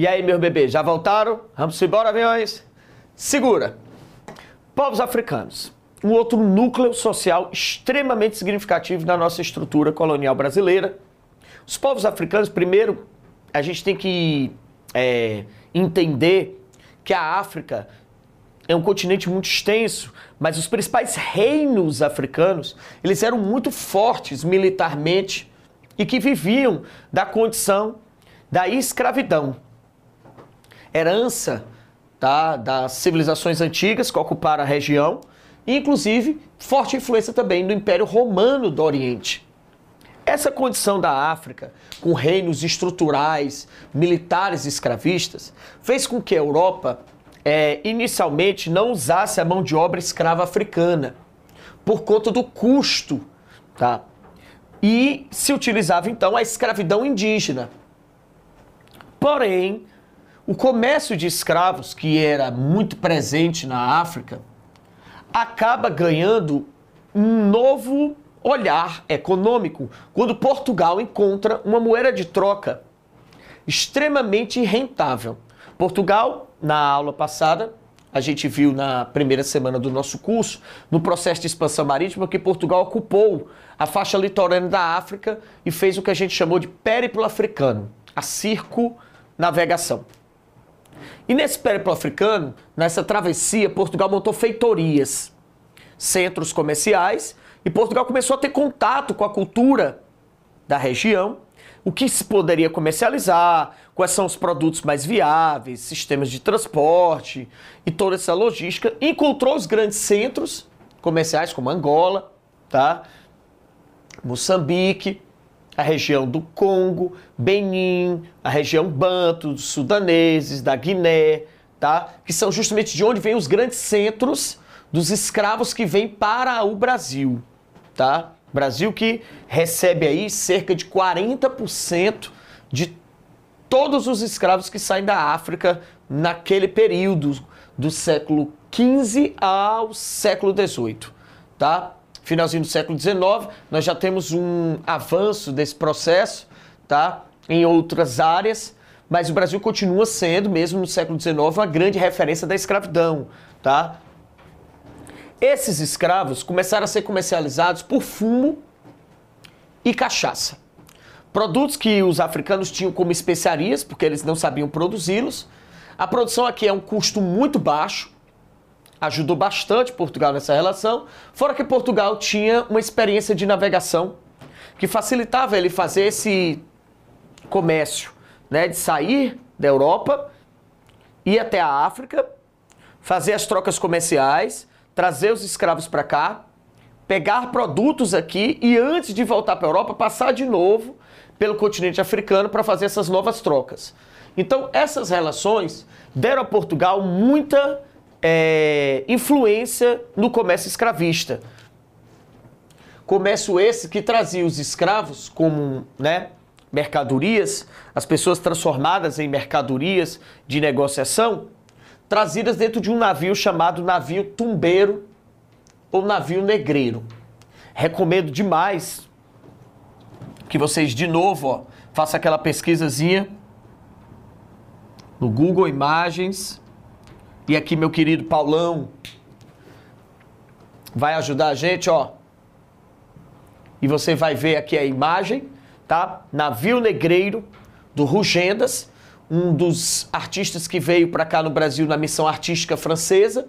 E aí, meu bebê, já voltaram? Vamos embora, aviões? Segura. Povos africanos. Um outro núcleo social extremamente significativo na nossa estrutura colonial brasileira. Os povos africanos, primeiro, a gente tem que é, entender que a África é um continente muito extenso, mas os principais reinos africanos, eles eram muito fortes militarmente e que viviam da condição da escravidão. Herança tá, das civilizações antigas que ocuparam a região, e inclusive forte influência também do Império Romano do Oriente. Essa condição da África, com reinos estruturais, militares escravistas, fez com que a Europa é, inicialmente não usasse a mão de obra escrava africana, por conta do custo, tá? E se utilizava então a escravidão indígena. Porém, o comércio de escravos, que era muito presente na África, acaba ganhando um novo olhar econômico quando Portugal encontra uma moeda de troca extremamente rentável. Portugal, na aula passada, a gente viu na primeira semana do nosso curso, no processo de expansão marítima, que Portugal ocupou a faixa litorânea da África e fez o que a gente chamou de périplo africano, a circo-navegação. E nesse périplo africano, nessa travessia, Portugal montou feitorias, centros comerciais e Portugal começou a ter contato com a cultura da região, o que se poderia comercializar, quais são os produtos mais viáveis, sistemas de transporte e toda essa logística. Encontrou os grandes centros comerciais como Angola, tá? Moçambique, a região do Congo, Benin, a região Banto, dos sudaneses, da Guiné, tá? Que são justamente de onde vêm os grandes centros dos escravos que vêm para o Brasil tá? Brasil que recebe aí cerca de 40% de todos os escravos que saem da África naquele período do século XV ao século XVIII, tá? Finalzinho do século XIX, nós já temos um avanço desse processo, tá? Em outras áreas, mas o Brasil continua sendo, mesmo no século XIX, uma grande referência da escravidão, tá? Esses escravos começaram a ser comercializados por fumo e cachaça. Produtos que os africanos tinham como especiarias, porque eles não sabiam produzi-los. A produção aqui é um custo muito baixo, ajudou bastante Portugal nessa relação, fora que Portugal tinha uma experiência de navegação que facilitava ele fazer esse comércio, né, de sair da Europa, ir até a África, fazer as trocas comerciais trazer os escravos para cá, pegar produtos aqui e antes de voltar para a Europa, passar de novo pelo continente africano para fazer essas novas trocas. Então, essas relações deram a Portugal muita é, influência no comércio escravista. Comércio esse que trazia os escravos como né, mercadorias, as pessoas transformadas em mercadorias de negociação, trazidas dentro de um navio chamado navio tumbeiro ou navio negreiro. Recomendo demais que vocês de novo, ó, façam aquela pesquisazinha no Google Imagens. E aqui meu querido Paulão vai ajudar a gente, ó. E você vai ver aqui a imagem, tá? Navio negreiro do Rugendas um dos artistas que veio para cá no Brasil na missão artística francesa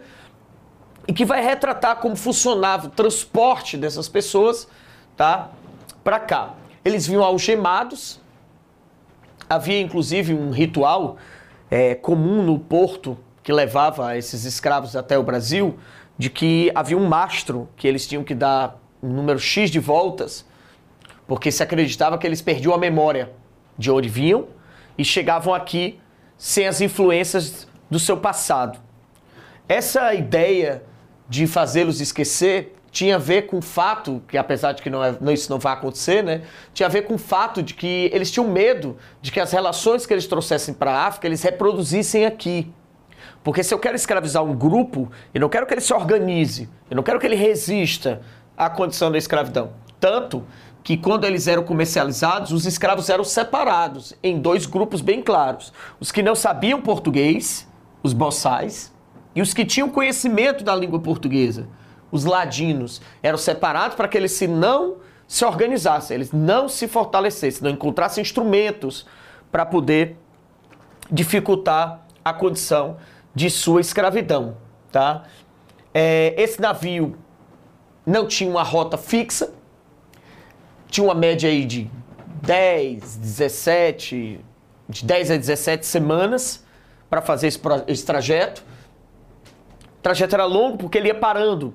e que vai retratar como funcionava o transporte dessas pessoas, tá, para cá. Eles vinham algemados. Havia inclusive um ritual é, comum no porto que levava esses escravos até o Brasil, de que havia um mastro que eles tinham que dar um número X de voltas, porque se acreditava que eles perdiam a memória de onde vinham e chegavam aqui sem as influências do seu passado. Essa ideia de fazê-los esquecer tinha a ver com o fato, que apesar de que não, é, isso não vai acontecer, né? Tinha a ver com o fato de que eles tinham medo de que as relações que eles trouxessem para a África eles reproduzissem aqui. Porque se eu quero escravizar um grupo, eu não quero que ele se organize, eu não quero que ele resista à condição da escravidão. Tanto que quando eles eram comercializados, os escravos eram separados em dois grupos bem claros: os que não sabiam português, os boçais, e os que tinham conhecimento da língua portuguesa, os ladinos, eram separados para que eles se não se organizassem, eles não se fortalecessem, não encontrassem instrumentos para poder dificultar a condição de sua escravidão, tá? É, esse navio não tinha uma rota fixa, tinha uma média aí de 10, 17, de 10 a 17 semanas para fazer esse, esse trajeto. O trajeto era longo porque ele ia parando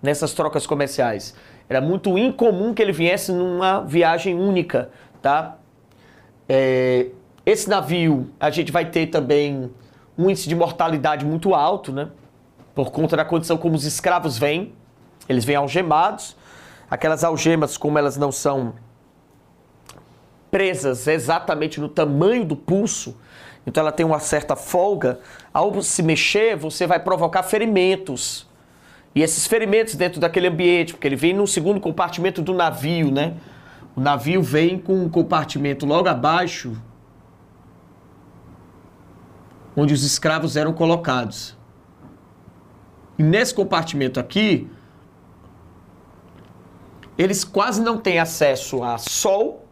nessas trocas comerciais. Era muito incomum que ele viesse numa viagem única, tá? É, esse navio, a gente vai ter também um índice de mortalidade muito alto, né? Por conta da condição como os escravos vêm. Eles vêm algemados. Aquelas algemas, como elas não são presas exatamente no tamanho do pulso, então ela tem uma certa folga. Ao se mexer, você vai provocar ferimentos. E esses ferimentos dentro daquele ambiente, porque ele vem no segundo compartimento do navio, né? O navio vem com um compartimento logo abaixo, onde os escravos eram colocados. E nesse compartimento aqui, eles quase não têm acesso a sol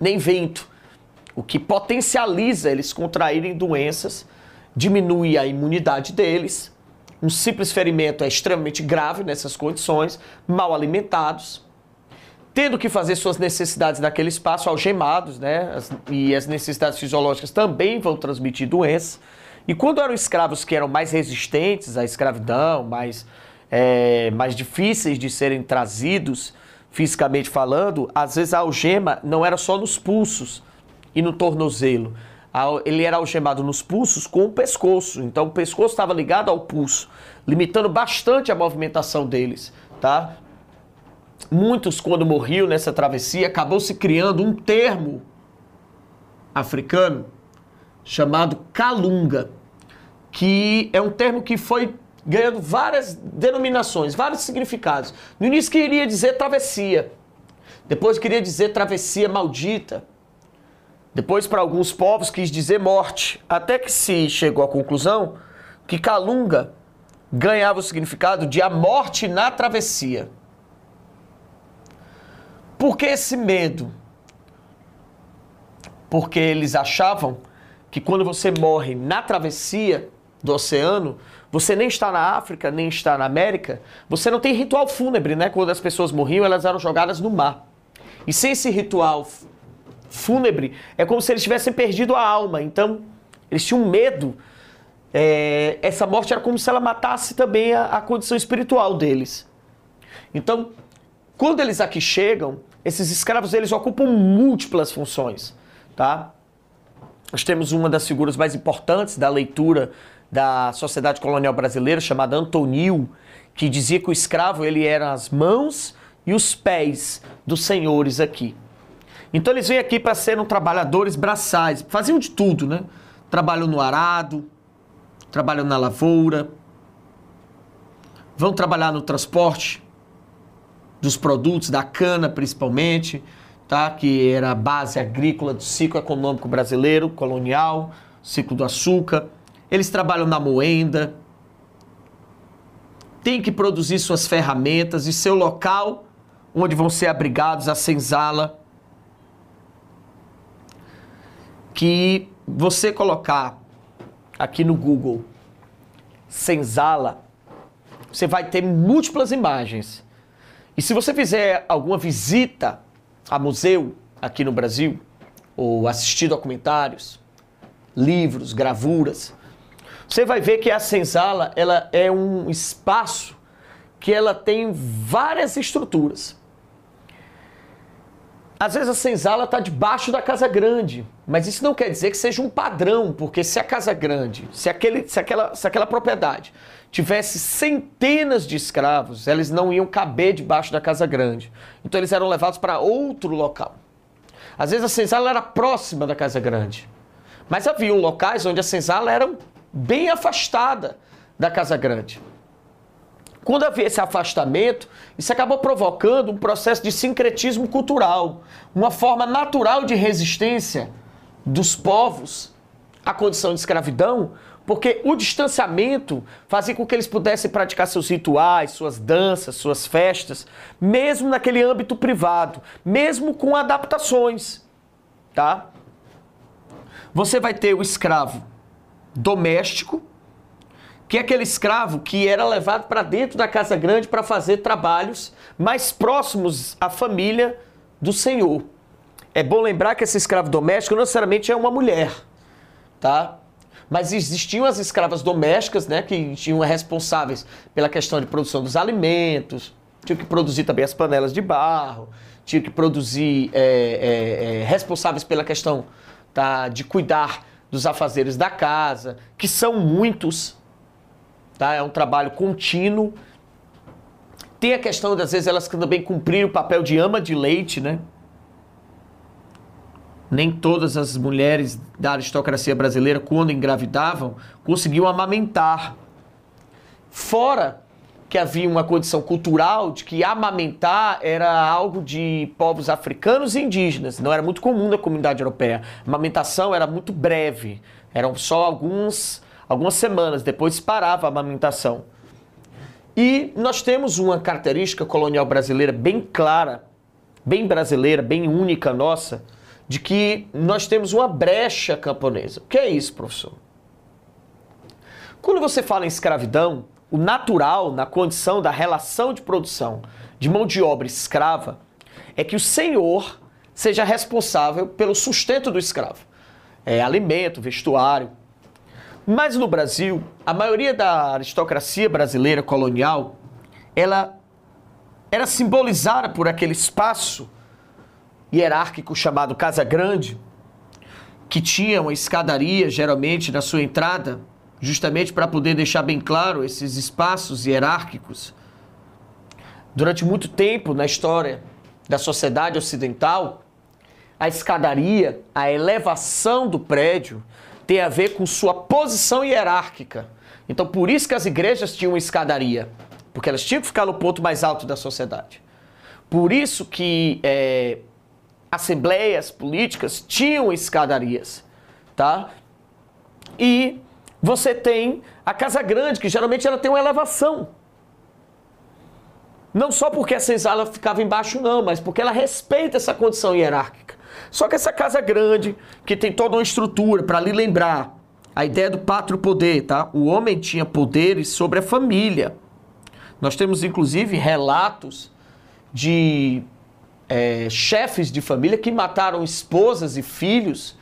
nem vento, o que potencializa eles contraírem doenças, diminui a imunidade deles. Um simples ferimento é extremamente grave nessas condições, mal alimentados, tendo que fazer suas necessidades naquele espaço algemados, né? As, e as necessidades fisiológicas também vão transmitir doenças. E quando eram escravos que eram mais resistentes à escravidão, mais é, mais difíceis de serem trazidos fisicamente falando, às vezes a algema não era só nos pulsos e no tornozelo. Ele era algemado nos pulsos com o pescoço. Então o pescoço estava ligado ao pulso, limitando bastante a movimentação deles, tá? Muitos, quando morriam nessa travessia, acabou se criando um termo africano chamado calunga, que é um termo que foi ganhando várias denominações, vários significados. No início queria dizer travessia, depois queria dizer travessia maldita, depois para alguns povos quis dizer morte, até que se chegou à conclusão que Calunga ganhava o significado de a morte na travessia. Por que esse medo? Porque eles achavam que quando você morre na travessia do oceano, você nem está na África, nem está na América, você não tem ritual fúnebre, né? Quando as pessoas morriam, elas eram jogadas no mar. E sem esse ritual fúnebre, é como se eles tivessem perdido a alma. Então, eles tinham medo. É, essa morte era como se ela matasse também a, a condição espiritual deles. Então, quando eles aqui chegam, esses escravos eles ocupam múltiplas funções, tá? Nós temos uma das figuras mais importantes da leitura da sociedade colonial brasileira chamada Antonil, que dizia que o escravo ele era as mãos e os pés dos senhores aqui. Então eles vêm aqui para serem trabalhadores braçais, faziam de tudo, né? Trabalham no arado, trabalham na lavoura, vão trabalhar no transporte dos produtos, da cana principalmente, tá? que era a base agrícola do ciclo econômico brasileiro, colonial, ciclo do açúcar. Eles trabalham na moenda, têm que produzir suas ferramentas e seu local onde vão ser abrigados, a senzala. Que você colocar aqui no Google senzala, você vai ter múltiplas imagens. E se você fizer alguma visita a museu aqui no Brasil, ou assistir documentários, livros, gravuras, você vai ver que a senzala ela é um espaço que ela tem várias estruturas. Às vezes a senzala está debaixo da casa grande, mas isso não quer dizer que seja um padrão, porque se a casa grande, se, aquele, se, aquela, se aquela propriedade tivesse centenas de escravos, eles não iam caber debaixo da casa grande. Então eles eram levados para outro local. Às vezes a senzala era próxima da casa grande, mas havia locais onde a senzala era bem afastada da casa grande. Quando havia esse afastamento, isso acabou provocando um processo de sincretismo cultural, uma forma natural de resistência dos povos à condição de escravidão, porque o distanciamento fazia com que eles pudessem praticar seus rituais, suas danças, suas festas, mesmo naquele âmbito privado, mesmo com adaptações, tá? Você vai ter o escravo doméstico, que é aquele escravo que era levado para dentro da casa grande para fazer trabalhos mais próximos à família do senhor. É bom lembrar que esse escravo doméstico não necessariamente é uma mulher, tá? Mas existiam as escravas domésticas, né, que tinham responsáveis pela questão de produção dos alimentos, tinham que produzir também as panelas de barro, tinham que produzir é, é, é, responsáveis pela questão tá, de cuidar dos afazeres da casa, que são muitos, tá? É um trabalho contínuo. Tem a questão das vezes elas também cumprirem o papel de ama de leite, né? Nem todas as mulheres da aristocracia brasileira, quando engravidavam, conseguiam amamentar. Fora que havia uma condição cultural de que amamentar era algo de povos africanos e indígenas, não era muito comum na comunidade europeia. A amamentação era muito breve, eram só alguns, algumas semanas, depois parava a amamentação. E nós temos uma característica colonial brasileira bem clara, bem brasileira, bem única nossa, de que nós temos uma brecha camponesa. O que é isso, professor? Quando você fala em escravidão, o natural na condição da relação de produção de mão de obra escrava é que o senhor seja responsável pelo sustento do escravo. É alimento, vestuário. Mas no Brasil, a maioria da aristocracia brasileira colonial, ela era simbolizada por aquele espaço hierárquico chamado Casa Grande, que tinha uma escadaria geralmente na sua entrada justamente para poder deixar bem claro esses espaços hierárquicos. Durante muito tempo na história da sociedade ocidental, a escadaria, a elevação do prédio, tem a ver com sua posição hierárquica. Então, por isso que as igrejas tinham escadaria, porque elas tinham que ficar no ponto mais alto da sociedade. Por isso que é, assembleias políticas tinham escadarias, tá? E você tem a casa grande, que geralmente ela tem uma elevação. Não só porque a senzala ficava embaixo, não, mas porque ela respeita essa condição hierárquica. Só que essa casa grande, que tem toda uma estrutura para lhe lembrar a ideia do pátrio poder, tá? O homem tinha poderes sobre a família. Nós temos inclusive relatos de é, chefes de família que mataram esposas e filhos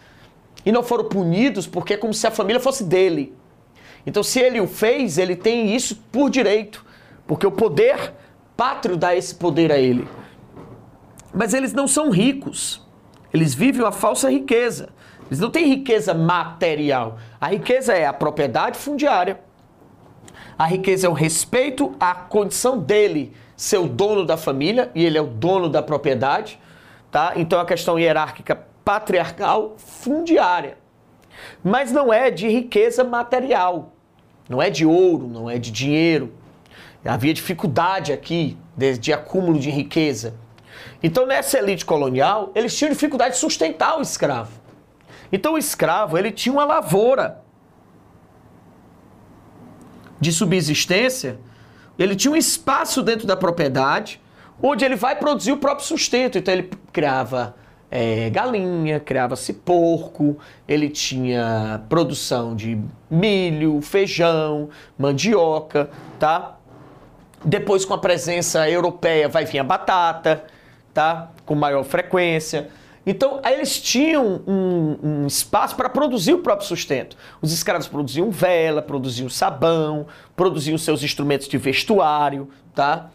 e não foram punidos porque é como se a família fosse dele. Então, se ele o fez, ele tem isso por direito, porque o poder pátrio dá esse poder a ele. Mas eles não são ricos. Eles vivem uma falsa riqueza. Eles não têm riqueza material. A riqueza é a propriedade fundiária. A riqueza é o respeito à condição dele ser o dono da família e ele é o dono da propriedade, tá? Então a questão hierárquica patriarcal fundiária. Mas não é de riqueza material, não é de ouro, não é de dinheiro. Havia dificuldade aqui de, de acúmulo de riqueza. Então, nessa elite colonial, eles tinham dificuldade de sustentar o escravo. Então, o escravo, ele tinha uma lavoura de subsistência, ele tinha um espaço dentro da propriedade onde ele vai produzir o próprio sustento. Então, ele criava é, galinha, criava-se porco, ele tinha produção de milho, feijão, mandioca, tá? Depois, com a presença europeia, vai vir a batata, tá? Com maior frequência. Então, eles tinham um, um espaço para produzir o próprio sustento. Os escravos produziam vela, produziam sabão, produziam seus instrumentos de vestuário, tá?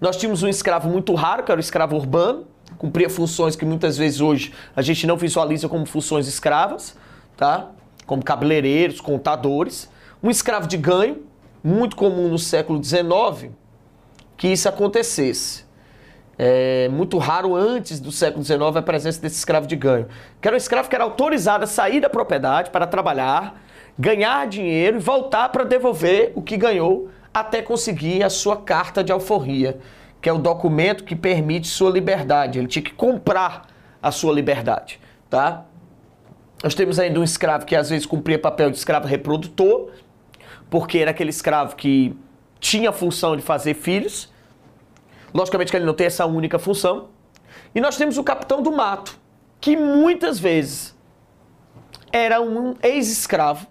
Nós tínhamos um escravo muito raro, que era o escravo urbano, cumpria funções que muitas vezes hoje a gente não visualiza como funções escravas, tá? Como cabeleireiros, contadores. Um escravo de ganho, muito comum no século XIX, que isso acontecesse. É muito raro antes do século XIX a presença desse escravo de ganho. Que era um escravo que era autorizado a sair da propriedade para trabalhar, ganhar dinheiro e voltar para devolver o que ganhou até conseguir a sua carta de alforria, que é o documento que permite sua liberdade. Ele tinha que comprar a sua liberdade, tá? Nós temos ainda um escravo que às vezes cumpria papel de escravo reprodutor, porque era aquele escravo que tinha a função de fazer filhos. Logicamente que ele não tem essa única função. E nós temos o capitão do mato, que muitas vezes era um ex-escravo,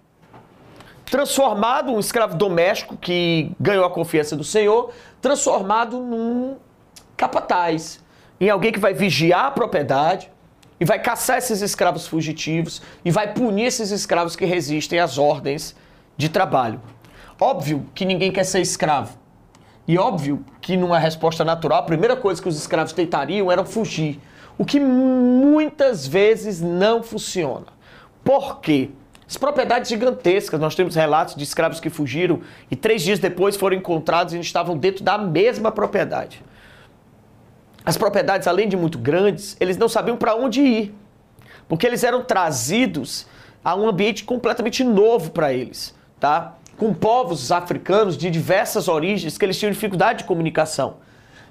transformado, um escravo doméstico que ganhou a confiança do Senhor, transformado num capataz, em alguém que vai vigiar a propriedade e vai caçar esses escravos fugitivos e vai punir esses escravos que resistem às ordens de trabalho. Óbvio que ninguém quer ser escravo. E óbvio que numa resposta natural, a primeira coisa que os escravos tentariam era fugir. O que muitas vezes não funciona. Por quê? As propriedades gigantescas, nós temos relatos de escravos que fugiram e três dias depois foram encontrados e estavam dentro da mesma propriedade. As propriedades, além de muito grandes, eles não sabiam para onde ir, porque eles eram trazidos a um ambiente completamente novo para eles, tá? Com povos africanos de diversas origens que eles tinham dificuldade de comunicação.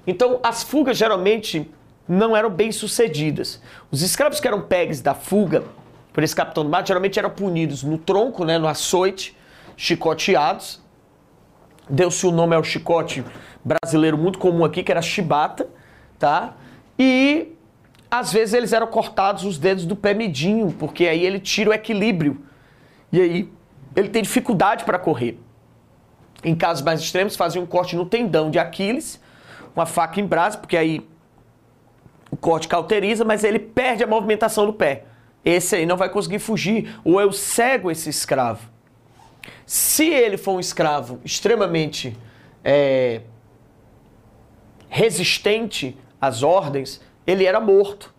Então, as fugas geralmente não eram bem sucedidas. Os escravos que eram pegues da fuga, por esse capitão do mato, geralmente eram punidos no tronco, né, no açoite, chicoteados. Deu-se o nome ao chicote brasileiro muito comum aqui, que era chibata, tá? E às vezes eles eram cortados os dedos do pé medinho, porque aí ele tira o equilíbrio. E aí ele tem dificuldade para correr. Em casos mais extremos, fazia um corte no tendão de Aquiles, uma faca em brasa, porque aí o corte cauteriza, mas ele perde a movimentação do pé esse aí não vai conseguir fugir, ou eu cego esse escravo. Se ele for um escravo extremamente é, resistente às ordens, ele era morto.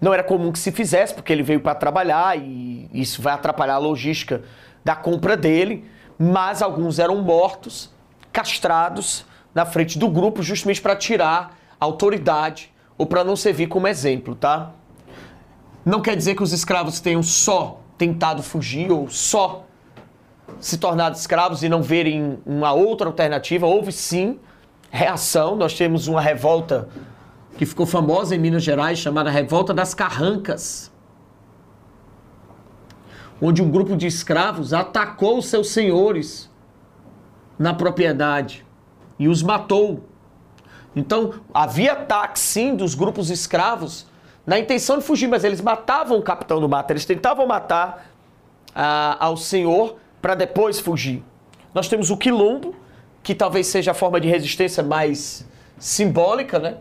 Não era comum que se fizesse, porque ele veio para trabalhar e isso vai atrapalhar a logística da compra dele, mas alguns eram mortos, castrados na frente do grupo, justamente para tirar autoridade ou para não servir como exemplo, tá? Não quer dizer que os escravos tenham só tentado fugir ou só se tornado escravos e não verem uma outra alternativa. Houve sim reação. Nós temos uma revolta que ficou famosa em Minas Gerais, chamada Revolta das Carrancas, onde um grupo de escravos atacou seus senhores na propriedade e os matou. Então, havia ataque sim dos grupos escravos na intenção de fugir, mas eles matavam o capitão do mato, eles tentavam matar ah, ao senhor para depois fugir. Nós temos o quilombo, que talvez seja a forma de resistência mais simbólica, né?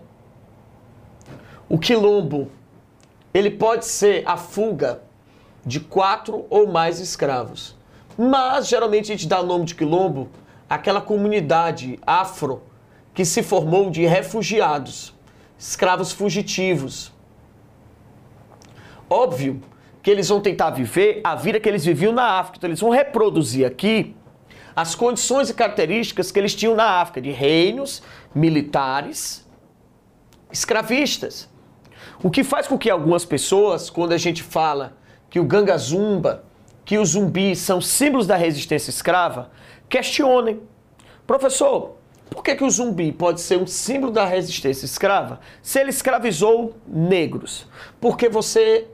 O quilombo, ele pode ser a fuga de quatro ou mais escravos. Mas geralmente a gente dá o nome de quilombo àquela comunidade afro que se formou de refugiados, escravos fugitivos, Óbvio que eles vão tentar viver a vida que eles viviam na África. Então eles vão reproduzir aqui as condições e características que eles tinham na África, de reinos militares escravistas. O que faz com que algumas pessoas, quando a gente fala que o ganga zumba, que os zumbis são símbolos da resistência escrava, questionem. Professor, por que, que o zumbi pode ser um símbolo da resistência escrava se ele escravizou negros? Porque você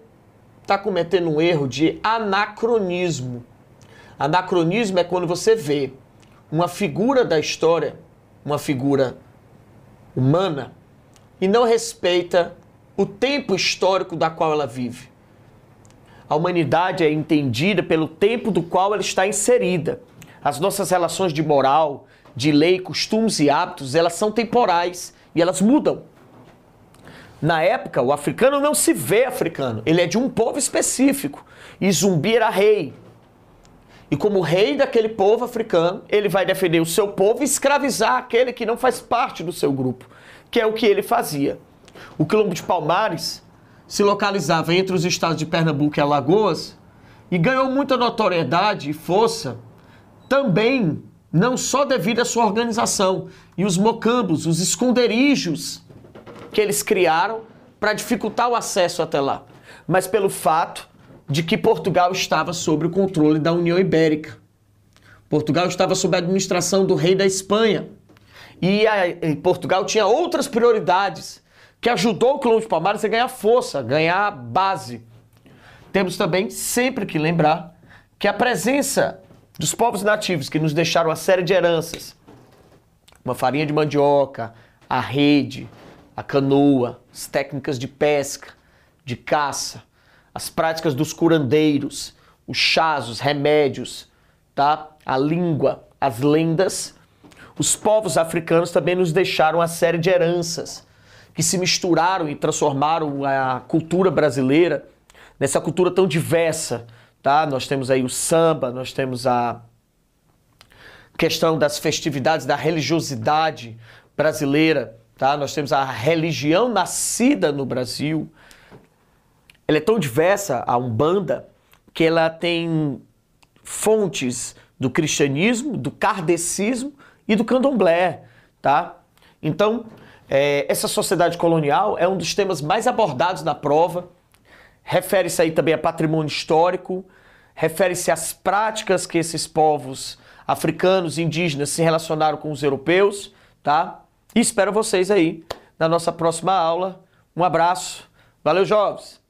está cometendo um erro de anacronismo. Anacronismo é quando você vê uma figura da história, uma figura humana, e não respeita o tempo histórico da qual ela vive. A humanidade é entendida pelo tempo do qual ela está inserida. As nossas relações de moral, de lei, costumes e hábitos, elas são temporais e elas mudam. Na época, o africano não se vê africano, ele é de um povo específico. E Zumbi era rei. E como rei daquele povo africano, ele vai defender o seu povo e escravizar aquele que não faz parte do seu grupo, que é o que ele fazia. O quilombo de Palmares se localizava entre os estados de Pernambuco e Alagoas e ganhou muita notoriedade e força também não só devido à sua organização e os mocambos, os esconderijos que eles criaram para dificultar o acesso até lá, mas pelo fato de que Portugal estava sob o controle da União Ibérica. Portugal estava sob a administração do rei da Espanha. E a, em Portugal tinha outras prioridades, que ajudou o Quilombo de Palmares a ganhar força, ganhar base. Temos também sempre que lembrar que a presença dos povos nativos que nos deixaram uma série de heranças, uma farinha de mandioca, a rede, a canoa, as técnicas de pesca, de caça, as práticas dos curandeiros, os chás, os remédios, tá? A língua, as lendas. Os povos africanos também nos deixaram uma série de heranças que se misturaram e transformaram a cultura brasileira nessa cultura tão diversa, tá? Nós temos aí o samba, nós temos a questão das festividades da religiosidade brasileira, tá? Nós temos a religião nascida no Brasil. Ela é tão diversa, a Umbanda, que ela tem fontes do cristianismo, do kardecismo e do candomblé, tá? Então, é, essa sociedade colonial é um dos temas mais abordados na prova. Refere-se aí também a patrimônio histórico, refere-se às práticas que esses povos africanos indígenas se relacionaram com os europeus, tá? E espero vocês aí na nossa próxima aula. Um abraço. Valeu, jovens!